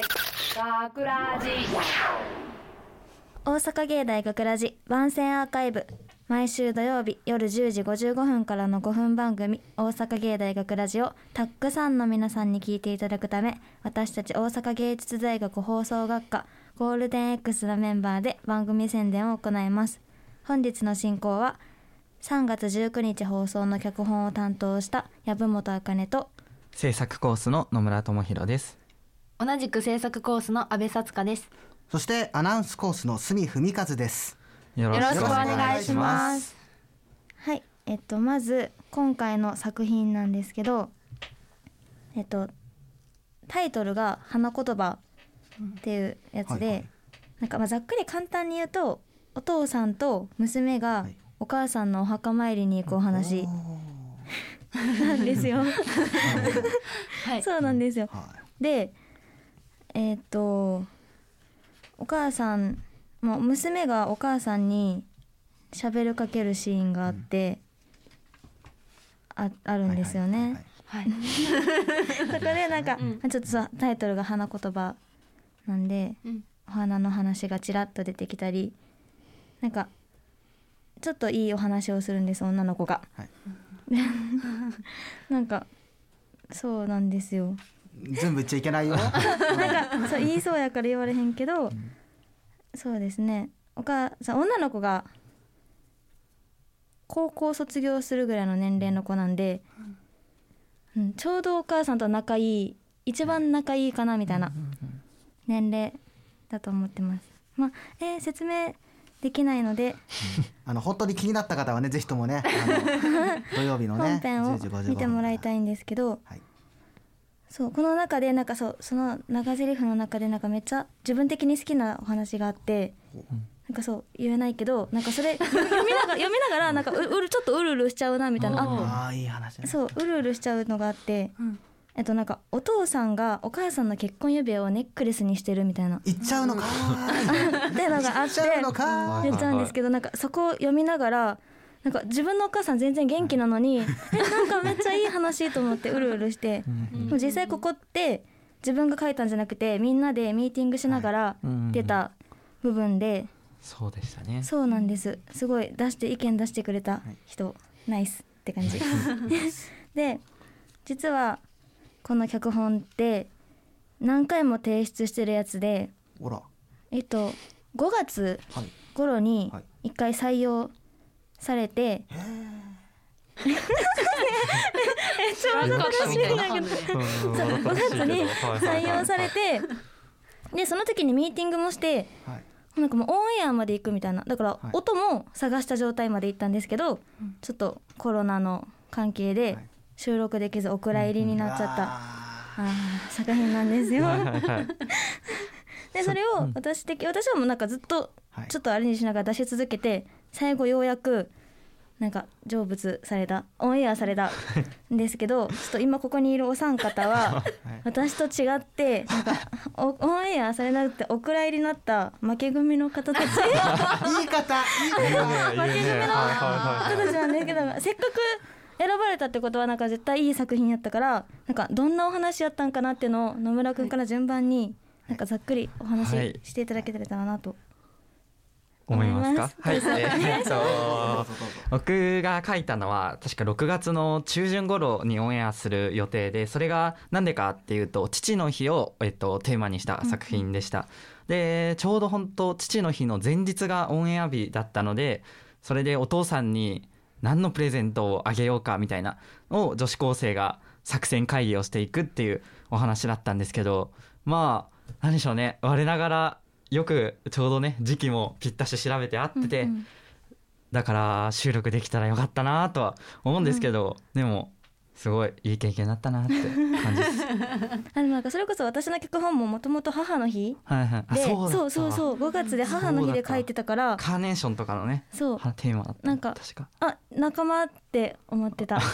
学ラジ大阪芸大学ラジ番宣アーカイブ。毎週土曜日夜10時55分からの5分番組「大阪芸大学ラジをたくさんの皆さんに聞いていただくため私たち大阪芸術大学放送学科ゴールデン X のメンバーで番組宣伝を行います。本日の進行は3月19日放送の脚本を担当した籔本茜と制作コースの野村智弘です同じく制作コースの阿部さつかです。そしてアナウンスコースの住文和です。よよろしくお願いします。はい。えっとまず今回の作品なんですけどえっとタイトルが「花言葉」っていうやつで、はいはい。なんかまあざっくり簡単に言うとお父さんと娘がはい。お母さんのお墓参りに行くお話。なんですよ。はい そうなんですよ。はでえっとお母さんもう娘がお母さんに喋るかけるシーンがあって、ああるい。んですよね。はいそこでなんか、うんちょっとさタイトルが花言葉なんでうんお花の話がちらっと出てきたりなんかちょっといいお話をするんです女の子が。はい なんかそうなんですよ。全部言っちゃいけないよ。なんかそう言いそうやから言われへんけど、そうですね。お母さん女の子が高校卒業するぐらいの年齢の子なんで、うん、ちょうどお母さんと仲いい一番仲いいかなみたいな年齢だと思ってます。まあえー説明できないので。あの本当に気になった方はねぜひともね 土曜日のね本編を10時55分見てもらいたい。いんですけど、はいそうこの中でなんかそうその長台詞の中でなんかめっちゃ自分的に好きなお話があって、なんかそう言えないけどなんかそれ読みながら 読みながらなんかううるちょっとうるうるしちゃうなみたいなあああいい話ね。そううるうるしちゃうのがあって、うんえっとなんかお父さんがお母さんの結婚指輪をネックレスにしてるみたいなっ言っちゃうのかーい。ていうのがあって。言っちゃうんですけどなんかそこを読みながらなんか自分のお母さん全然元気なのに えなんかめっちゃいい話と思ってうるうるして。でも実際ここって自分が書いたんじゃなくてみんなでミーティングしながらうん出た部分で、そうでしたね。そうなんです。すごい出して意見出してくれた人、ナイスって感じ。で実はこの脚本って何回も提出してるやつでえっと5月はい。頃にはい。1回採用されて、なんかみたいな反応でそう5月に採用されてでその時にミーティングもしてはい。なんかもうオンエアまで行くみたいなだからい音も探した状態まで行ったんですけど、ちょっとコロナの関係ではい収録できずお蔵入りになっちゃった、あ作品なんですよ。はいはいはいでそれを私的私はもうなんかずっとはいちょっとあれにしながら出し続けて最後ようやくなんか成仏された。オンエアされた。ん ですけどちょっと今ここにいるお三方は 私と違ってなんかおオンエアされなくてお蔵入りになった負け組の方たち。ー 言い方言い方。負け組の方たちなんですけどせっかく選ばれたってことはなんか絶対いい作品やったからなんかどんなお話やったんかなっていうのを野村君から順番になんかざっくりお話はい。ししていただけたらなと思いますか？はい。えーっと 僕が書いたのは確か6月の中旬頃にオンエアする予定でそれがなんでかっていうと父の日を、えっと、テーマにした作品でした、でちょうど本当父の日の前日がオンエア日だったのでそれでお父さんに何のプレゼントをあげようかみたいなのを女子高生が作戦会議をしていくっていうお話だったんですけどまあ何でしょうね。我ながらよくちょうどね時期もぴったし調べて合ってて、うんうんだから収録できたらよかったなとは思うんですけど、でもすごいいい経験だったなって感じです。あでもなんかそれこそ私の脚本ももともと母の日はいはい。そうそうそうそう5月で母の日で書いてたからカーネーションとかのね、そうはテーマだった。なんか確か。あ仲間って思ってた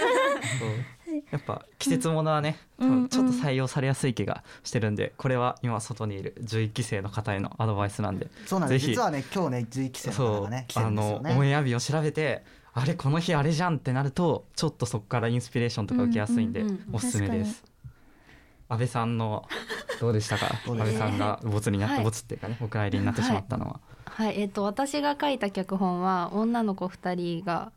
やっぱ季節ものはね、うん。ちょっと採用されやすい気がしてるんで、これは今外にいる11期生の方へのアドバイスなんで、そうなんです。ぜひ。実はね今日ね11期生の方がね来てあるんですよね。のオンエア日を調べて。あれこの日あれじゃんってなるとちょっとそこからインスピレーションとか受けやすいんでうんうんうんおすすめです。安倍さんのどうでしたか？安倍さんがボツになって、はい。ボツっていうかねお帰りになってしまったのは、はい、えっ、と私が書いた脚本は女の子二人が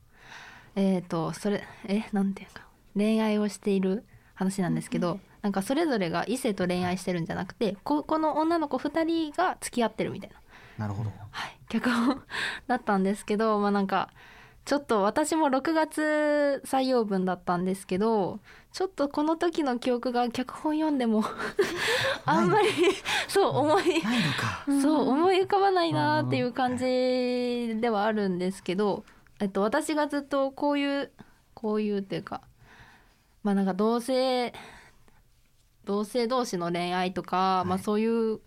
えっ、とそれえなんていうか恋愛をしている話なんですけど、なんかそれぞれが異性と恋愛してるんじゃなくてここの女の子二人が付き合ってるみたいな、なるほど。はい、脚本だったんですけどまあなんかちょっと私も6月採用分だったんですけどちょっとこの時の記憶が脚本読んでもあんまりそう思いないのか。そう思い浮かばないなっていう感じではあるんですけど、えっと、私がずっとこういうこういうっていうかまあなんか同性同性同士の恋愛とか、まあそういう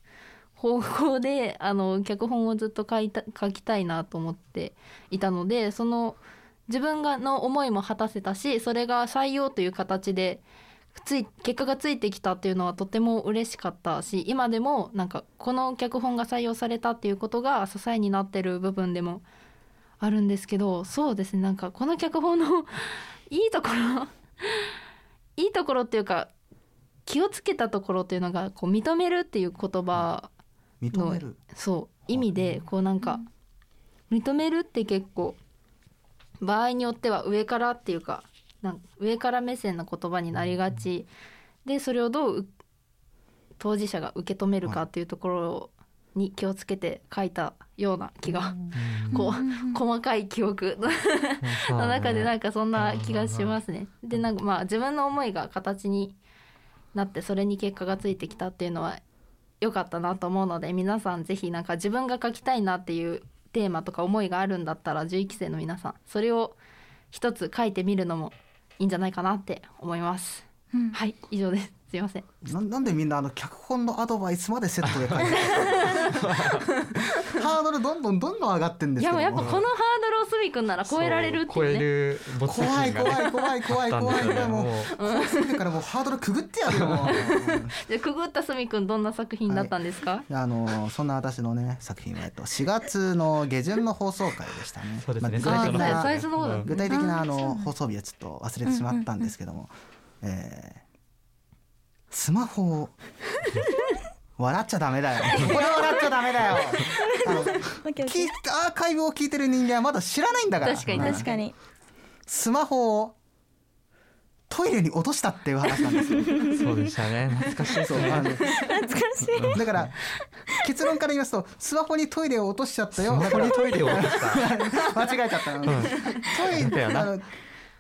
方向で あの脚本をずっと書いた書きたいなと思っていたのでその自分がの思いも果たせたしそれが採用という形でつい結果がついてきたっていうのはとても嬉しかったし今でもなんかこの脚本が採用されたっていうことが支えになってる部分でもあるんですけどそうですねなんかこの脚本の いいところいいところっていうか気をつけたところっていうのがこう認めるっていう言葉認める。そう意味でこうなんか認めるって結構場合によっては上からっていうかなん上から目線の言葉になりがち。でそれをどうう当事者が受け止めるかっていうところに気をつけて書いたような気がこう 細かい記憶の中でなんかそんな気がしますね。でなんかまあ自分の思いが形になってそれに結果がついてきたっていうのは良かったなと思うので皆さんぜひなんか自分が書きたいなっていうテーマとか思いがあるんだったら11期生の皆さんそれを一つ書いてみるのもいいんじゃないかなって思います。うん。はい以上です。すいません。ななんでみんなあの脚本のアドバイスまでセットで書いてる ハードルどんどんどんどん上がってんですけどいやもうやっぱこのハードルをすみくんなら超えられるって超えいうね。るボツ怖い怖い怖い怖い怖いあったんですよねもう。も怖すぎるからもうハードルくぐってやるよ じゃあくぐったすみくんどんな作品だったんですか？あのそんな私のね作品は、えっと、4月の下旬の放送回でしたね。そうですねまあ具体的な具体的なあの放送日はちょっと忘れてしまったんですけども、えースマホを笑っちゃダメだよ。ここで笑っちゃダメだよ。あの聞いーアーカイブを聞いてる人間はまだ知らないんだから。確かにうん確かにスマホをトイレに落としたっていう話なんですよ。そうでしたね懐かしいです懐かしいだから結論から言いますとスマホにトイレを落としちゃったよ。スマホにトイレを落とした 間違えちゃった。トイだよなあの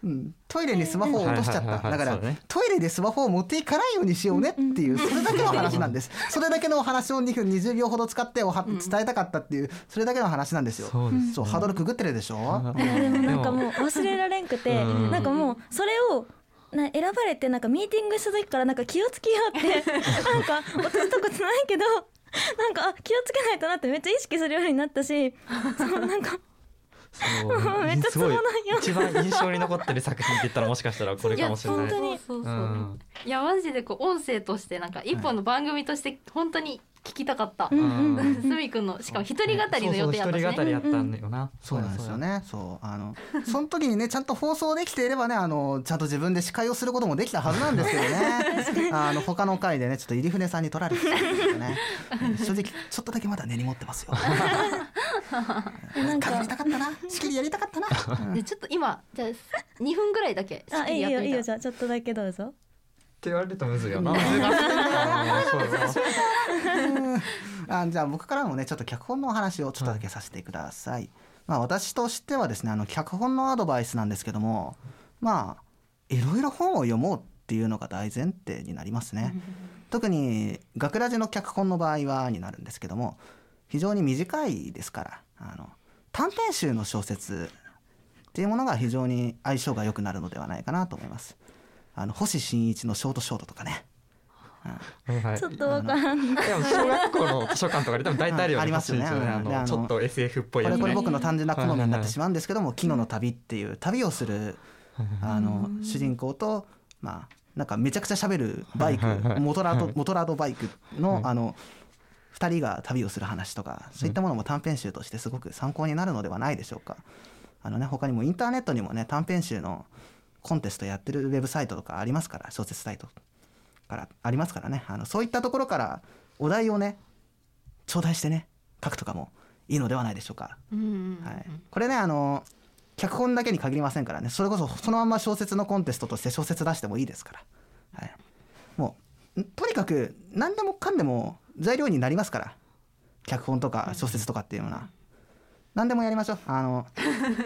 うん、トイレにスマホを落としちゃった。だから、ねトイレでスマホを持っていかないようにしようねっていう、それだけの話なんです。それだけのお話を2分20秒ほど使っておは伝えたかったっていう、それだけの話なんですよ。そうですね。そう、ハードルくぐってるでしょ？いやでもなんかもう忘れられんくてうん。なんかもうそれをな選ばれてなんかミーティングした時からなんか気をつけようって なんか落としたことないけどなんかあ気をつけないとなってめっちゃ意識するようになったしそうなんか めっちゃすごいツボなんよ一番印象に残ってる作品って言ったらもしかしたらこれかもしれないいや本当にそうんいやマジでこう音声としてなんか一本の番組として本当に聞きたかった。すみくんのしかも一人語りの予定やったしね。一人語りやったんだよなそうなんですよね。そう、あの、その時にね、ちゃんと放送できていればね、あの、ちゃんと自分で司会をすることもできたはずなんですけどね。あの、他の回でね、ちょっと入船さんに取られてたんですよね。正直、ちょっとだけまだ根に持ってますよ。なんかかぶりたかったな。仕切りやりたかったな。うんでちょっと今じゃあ2分ぐらいだけあいいよいいよじゃゃあちょっとだけどうぞって言われるとむずいよな難しいあじゃあ僕からもねちょっと脚本のお話をちょっとだけさせてください。まあ私としてはですねあの脚本のアドバイスなんですけどもまあいろいろ本を読もうっていうのが大前提になりますね。特に学ラジの脚本の場合はになるんですけども非常に短いですからあの短編集の小説っていうものが非常に相性が良くなるのではないかなと思います。あの星新一のショートショートとかね。ちょっとわからんでも小学校の図書館とかで多分大体あるよねありますよね。ちょっと SF っぽいやつね。これこれ僕の単純な好みになってしまうんですけども「昨日の旅」っていう旅をするあの主人公とまあなんかめちゃくちゃ喋るバイクモトラードモトラードバイクのはい。あの2人が旅をする話とかそういったものも短編集としてすごく参考になるのではないでしょうか。あのね他にもインターネットにもね短編集のコンテストやってるウェブサイトとかありますから小説サイト。からありますからねあのそういったところからお題をね頂戴してね書くとかもいいのではないでしょうか。うんうんはい、これねあの脚本だけに限りませんからねそれこそそのまんま小説のコンテストとして小説出してもいいですから、はい、もうんとにかく何でもかんでも材料になりますから。脚本とか小説とかっていうのは。何でもやりましょう。あの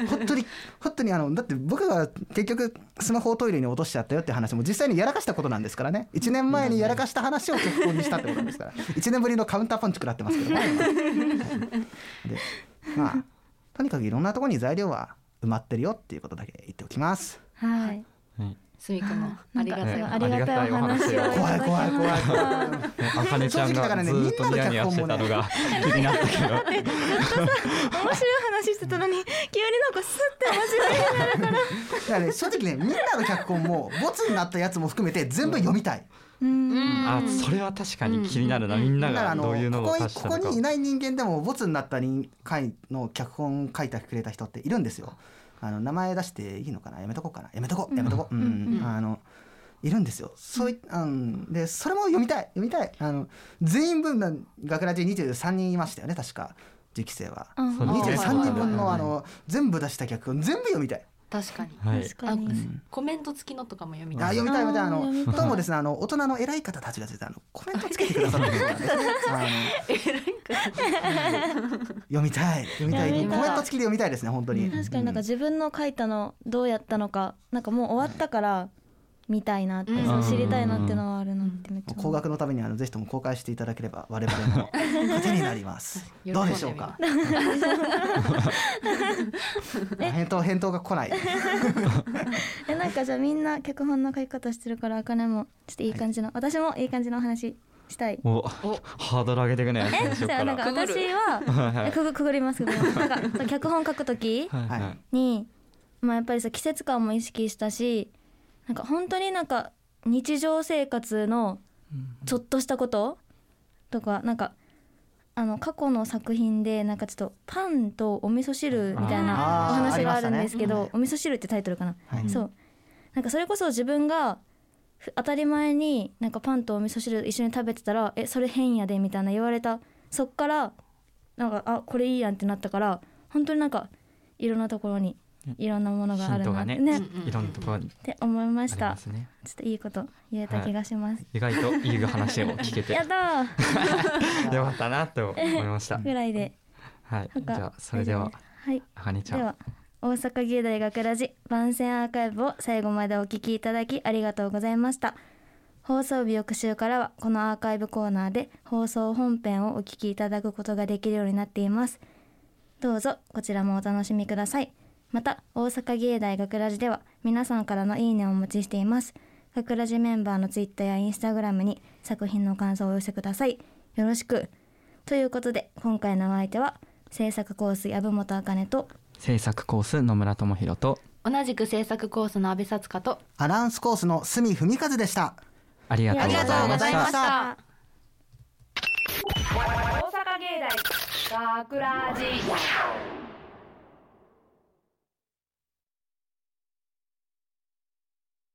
本当に本当にあのだって僕が結局スマホをトイレに落としちゃったよって話も実際にやらかしたことなんですからね。1年前にやらかした話を脚本にしたってことですから。1年ぶりのカウンターパンチ食らってますけどね。でまあとにかくいろんなところに材料は埋まってるよっていうことだけ言っておきます。はい。はいすみくんの ありがたいねありがたいお話を怖い怖い怖い。あかねちゃん正直だからねがずっとニヤニヤしてたのが気になったけど面白い話してたのに急になんかスッて面白いだからね正直ねみんなの脚本もボツになったやつも含めて全部読みたい。うん。あそれは確かに気になるな。みんながどういうのをここに足したのか。ここにいない人間でもボツになった人回の脚本書いてくれた人っているんですよ。あの名前出していいのかな？やめとこうかな？やめとこう？やめとこう？うん。あのいるんですよ。そういうん。でそれも読みたい。読みたい。あの全員分の学ラジ23人いましたよね確か次期生は。うん。そうですね。23人分のはい。あの全部出した脚本全部読みたい。確かに。はい。確かに。あコメント付きのとかも読みあたい。読みたい読みたい。あのどうもですねあの大人の偉い方たちがですねあのコメントつけてくださるんですからね。あの読みたい読みたい。読みたい。コメント付きで読みたいですね本当に。確かになんか自分の書いたのどうやったのかなんかもう終わったから見たいなって、うん。知りたいなっていうのはあるなってめっちゃ高額のためにあのぜひとも公開していただければ 我々の糧になります。どうでしょうか？返答返答が来ない。えなんかじゃあみんな脚本の書き方してるからあかねもちょっといい感じの、私もいい感じのお話したい。お。ハードル上げていくね最初かじゃあなんらか私はえくぐくぐりますくぐりますなんか脚本書くときはいはいはい。に、まあ、やっぱりさ季節感も意識したしなんか本当になんか日常生活のちょっとしたこととかなんかあの過去の作品でなんかちょっとパンとお味噌汁みたいなお話があるんですけど、ありましたお味噌汁ってタイトルかな、はい。そう。なんかそれこそ自分がふ当たり前になんかパンとお味噌汁一緒に食べてたら「えそれ変やで」みたいな言われた。そっからなんかあこれいいやんってなったから本当になんかいろんなところにいろんなものがあるなってヒントがねいろんなところにって思いまありしたますね。ちょっといいこと言えた気がします、意外といい話を聞けて。やだー。よかったなと思いました。ぐらいで。はい。じゃあそれでははい。あかねちゃん。では大阪芸大学ラジ番宣アーカイブを最後までお聞きいただきありがとうございました。放送日翌週からはこのアーカイブコーナーで放送本編をお聞きいただくことができるようになっています。どうぞこちらもお楽しみくださいまた大阪芸大学ラジでは皆さんからのいいねをお待ちしています。学ラジメンバーのツイッターやインスタグラムに作品の感想をお寄せください。よろしく。ということで今回のお相手は制作コース籔本茜と制作コース野村智弘と同じく制作コースの阿部さつかとアナウンスコースの隅文和でした。ありがとうございました。大阪芸大学ラジ